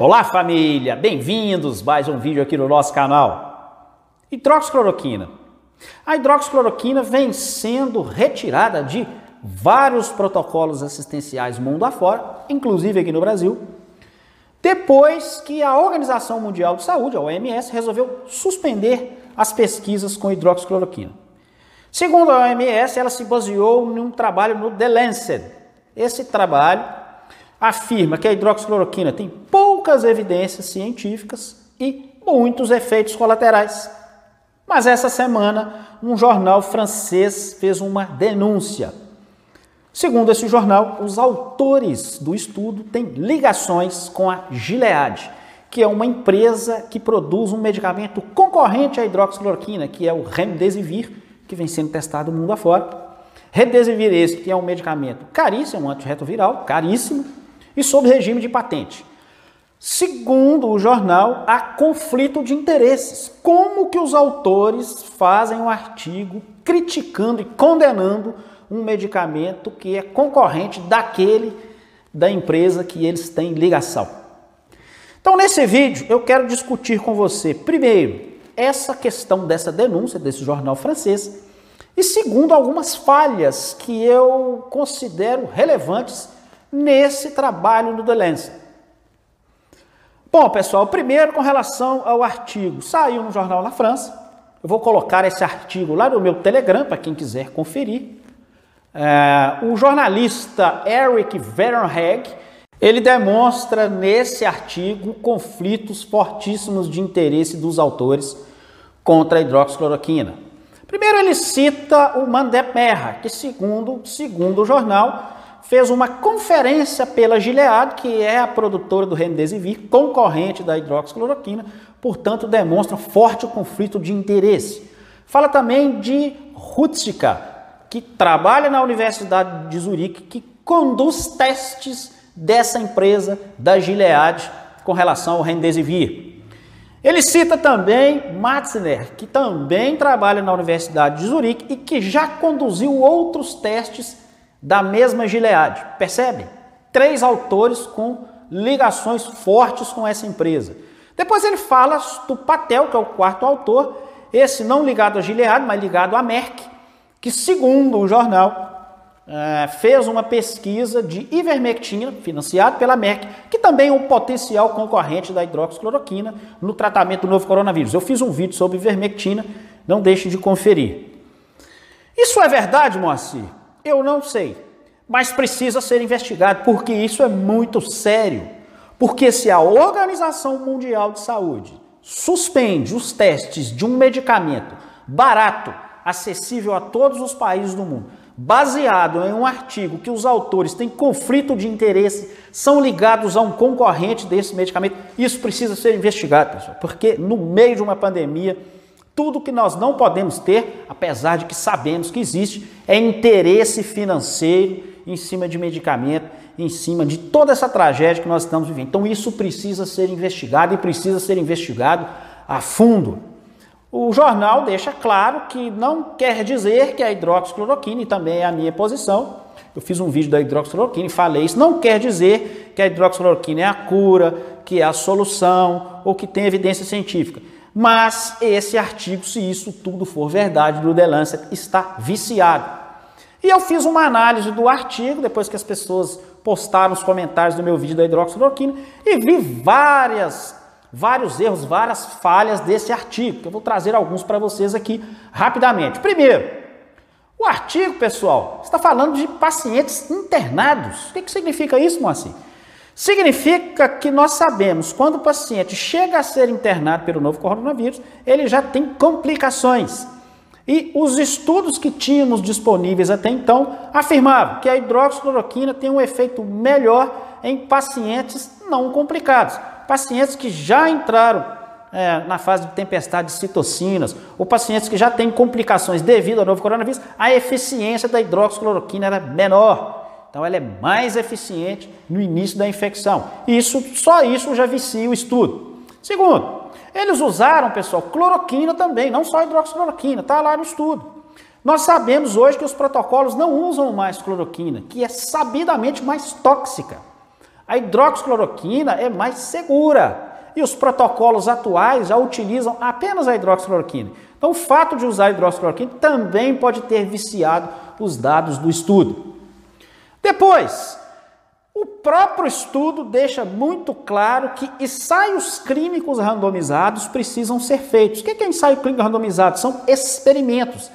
Olá família, bem-vindos mais um vídeo aqui no nosso canal. Hidroxicloroquina. A hidroxicloroquina vem sendo retirada de vários protocolos assistenciais mundo afora, inclusive aqui no Brasil, depois que a Organização Mundial de Saúde, a OMS, resolveu suspender as pesquisas com hidroxicloroquina. Segundo a OMS, ela se baseou num trabalho no The Lancet. Esse trabalho afirma que a hidroxicloroquina tem poucas evidências científicas e muitos efeitos colaterais. Mas essa semana, um jornal francês fez uma denúncia. Segundo esse jornal, os autores do estudo têm ligações com a Gilead, que é uma empresa que produz um medicamento concorrente à hidroxicloroquina, que é o Remdesivir, que vem sendo testado no mundo afora. Remdesivir esse, que é um medicamento caríssimo, um antirretroviral, caríssimo, e sob regime de patente. Segundo o jornal, há conflito de interesses. Como que os autores fazem um artigo criticando e condenando um medicamento que é concorrente daquele da empresa que eles têm ligação? Então, nesse vídeo, eu quero discutir com você, primeiro, essa questão dessa denúncia desse jornal francês, e segundo, algumas falhas que eu considero relevantes nesse trabalho do Delance. Bom, pessoal, primeiro com relação ao artigo, saiu no jornal na França. Eu vou colocar esse artigo lá no meu Telegram para quem quiser conferir. É, o jornalista Eric Verenhag, ele demonstra nesse artigo conflitos fortíssimos de interesse dos autores contra a hidroxicloroquina. Primeiro ele cita o Mandep Merra, que segundo, segundo o jornal, fez uma conferência pela Gilead, que é a produtora do Remdesivir, concorrente da hidroxicloroquina, portanto demonstra forte conflito de interesse. Fala também de Rutsika, que trabalha na Universidade de Zurique, que conduz testes dessa empresa da Gilead com relação ao Remdesivir. Ele cita também Matzner, que também trabalha na Universidade de Zurique e que já conduziu outros testes da mesma Gilead. Percebe? Três autores com ligações fortes com essa empresa. Depois ele fala do Patel, que é o quarto autor, esse não ligado a Gilead, mas ligado a Merck, que segundo o jornal é, fez uma pesquisa de ivermectina, financiado pela Merck, que também é um potencial concorrente da hidroxicloroquina no tratamento do novo coronavírus. Eu fiz um vídeo sobre ivermectina, não deixe de conferir. Isso é verdade, Moacir? Eu não sei, mas precisa ser investigado, porque isso é muito sério. Porque se a Organização Mundial de Saúde suspende os testes de um medicamento barato, acessível a todos os países do mundo, baseado em um artigo que os autores têm conflito de interesse, são ligados a um concorrente desse medicamento, isso precisa ser investigado, pessoal, porque no meio de uma pandemia tudo que nós não podemos ter, apesar de que sabemos que existe, é interesse financeiro em cima de medicamento, em cima de toda essa tragédia que nós estamos vivendo. Então isso precisa ser investigado e precisa ser investigado a fundo. O jornal deixa claro que não quer dizer que a hidroxicloroquina, e também é a minha posição, eu fiz um vídeo da hidroxicloroquina e falei isso, não quer dizer que a hidroxicloroquina é a cura, que é a solução ou que tem evidência científica. Mas esse artigo, se isso tudo for verdade do The Lancet, está viciado. E eu fiz uma análise do artigo, depois que as pessoas postaram os comentários do meu vídeo da hidroxicloroquina, e vi várias, vários erros, várias falhas desse artigo, eu vou trazer alguns para vocês aqui rapidamente. Primeiro, o artigo, pessoal, está falando de pacientes internados. O que, que significa isso, Moacir? Significa que nós sabemos quando o paciente chega a ser internado pelo novo coronavírus, ele já tem complicações. E os estudos que tínhamos disponíveis até então afirmavam que a hidroxicloroquina tem um efeito melhor em pacientes não complicados, pacientes que já entraram é, na fase de tempestade de citocinas, ou pacientes que já têm complicações devido ao novo coronavírus, a eficiência da hidroxicloroquina era menor. Então ela é mais eficiente no início da infecção. Isso, só isso já vicia o estudo. Segundo, eles usaram, pessoal, cloroquina também, não só hidroxicloroquina, está lá no estudo. Nós sabemos hoje que os protocolos não usam mais cloroquina, que é sabidamente mais tóxica. A hidroxicloroquina é mais segura e os protocolos atuais já utilizam apenas a hidroxicloroquina. Então, o fato de usar a hidroxicloroquina também pode ter viciado os dados do estudo. Depois, o próprio estudo deixa muito claro que ensaios clínicos randomizados precisam ser feitos. O que é ensaio clínico randomizado? São experimentos.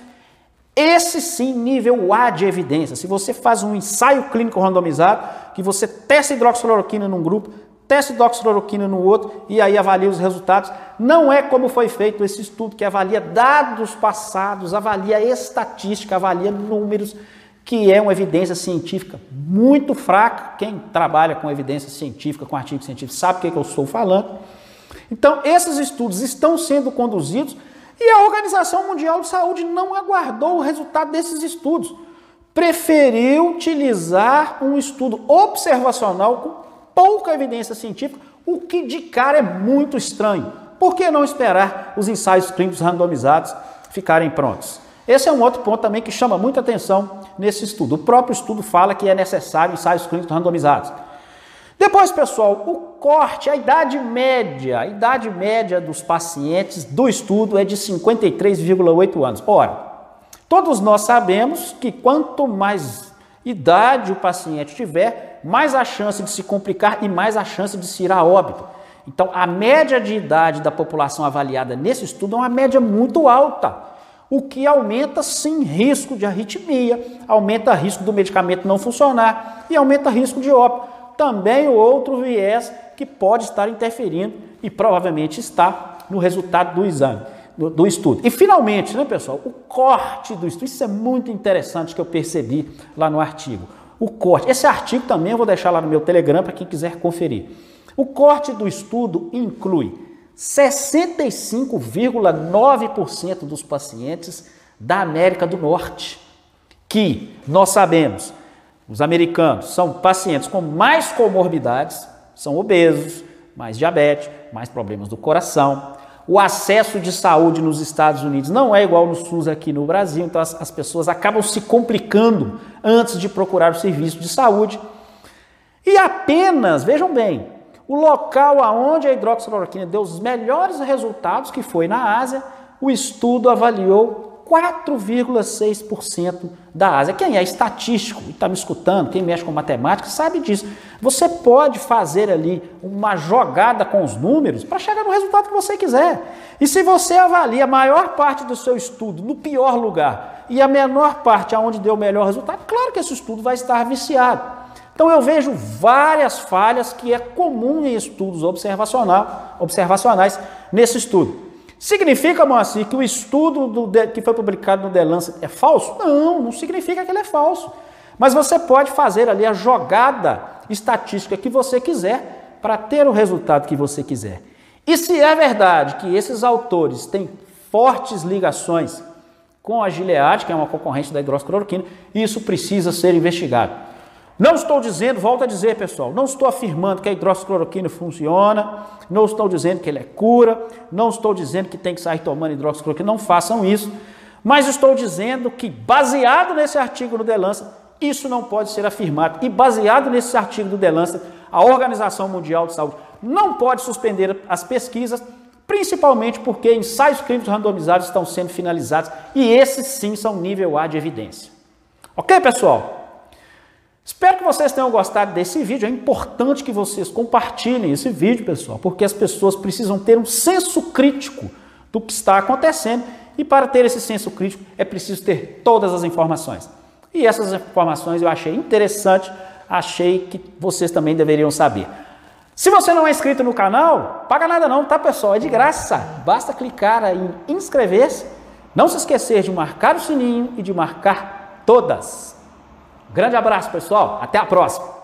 Esse sim, nível A de evidência. Se você faz um ensaio clínico randomizado, que você testa hidroxicloroquina num grupo, testa hidroxicloroquina no outro e aí avalia os resultados. Não é como foi feito esse estudo que avalia dados passados, avalia estatística, avalia números, que é uma evidência científica muito fraca. Quem trabalha com evidência científica, com artigo científico, sabe o que, é que eu estou falando. Então, esses estudos estão sendo conduzidos e a Organização Mundial de Saúde não aguardou o resultado desses estudos. Preferiu utilizar um estudo observacional com pouca evidência científica, o que de cara é muito estranho. Por que não esperar os ensaios clínicos randomizados ficarem prontos? Esse é um outro ponto também que chama muita atenção nesse estudo. O próprio estudo fala que é necessário ensaios clínicos randomizados. Depois, pessoal, o corte, a idade média, a idade média dos pacientes do estudo é de 53,8 anos. Ora, todos nós sabemos que quanto mais idade o paciente tiver, mais a chance de se complicar e mais a chance de se ir a óbito. Então, a média de idade da população avaliada nesse estudo é uma média muito alta, o que aumenta sim risco de arritmia, aumenta risco do medicamento não funcionar e aumenta risco de óbito. Também o outro viés que pode estar interferindo e provavelmente está no resultado do exame, do, do estudo. E finalmente, né, pessoal, o corte do estudo, isso é muito interessante que eu percebi lá no artigo o corte. Esse artigo também eu vou deixar lá no meu Telegram para quem quiser conferir. O corte do estudo inclui 65,9% dos pacientes da América do Norte, que nós sabemos, os americanos são pacientes com mais comorbidades, são obesos, mais diabetes, mais problemas do coração, o acesso de saúde nos Estados Unidos não é igual no SUS aqui no Brasil, então as, as pessoas acabam se complicando antes de procurar o serviço de saúde. E apenas, vejam bem, o local aonde a hidroxicloroquina deu os melhores resultados, que foi na Ásia, o estudo avaliou 4,6% da Ásia. Quem é estatístico e está me escutando, quem mexe com matemática, sabe disso. Você pode fazer ali uma jogada com os números para chegar no resultado que você quiser. E se você avalia a maior parte do seu estudo no pior lugar e a menor parte aonde deu o melhor resultado, claro que esse estudo vai estar viciado. Então eu vejo várias falhas que é comum em estudos observacionais nesse estudo. Significa, Moacir, que o estudo do, que foi publicado no The Lancet é falso? Não, não significa que ele é falso. Mas você pode fazer ali a jogada estatística que você quiser para ter o resultado que você quiser. E se é verdade que esses autores têm fortes ligações com a Gilead, que é uma concorrente da hidroxicloroquina, isso precisa ser investigado. Não estou dizendo, volto a dizer, pessoal, não estou afirmando que a hidroxicloroquina funciona, não estou dizendo que ele é cura, não estou dizendo que tem que sair tomando hidroxicloroquina, não façam isso, mas estou dizendo que, baseado nesse artigo The Lancet, isso não pode ser afirmado. E baseado nesse artigo do Lancet, a Organização Mundial de Saúde não pode suspender as pesquisas, principalmente porque ensaios clínicos randomizados estão sendo finalizados e esses sim são nível A de evidência. Ok, pessoal? Espero que vocês tenham gostado desse vídeo. É importante que vocês compartilhem esse vídeo, pessoal, porque as pessoas precisam ter um senso crítico do que está acontecendo e para ter esse senso crítico é preciso ter todas as informações. E essas informações eu achei interessante, achei que vocês também deveriam saber. Se você não é inscrito no canal, paga nada não, tá pessoal? É de graça. Basta clicar em inscrever-se. Não se esquecer de marcar o sininho e de marcar todas. Grande abraço, pessoal. Até a próxima.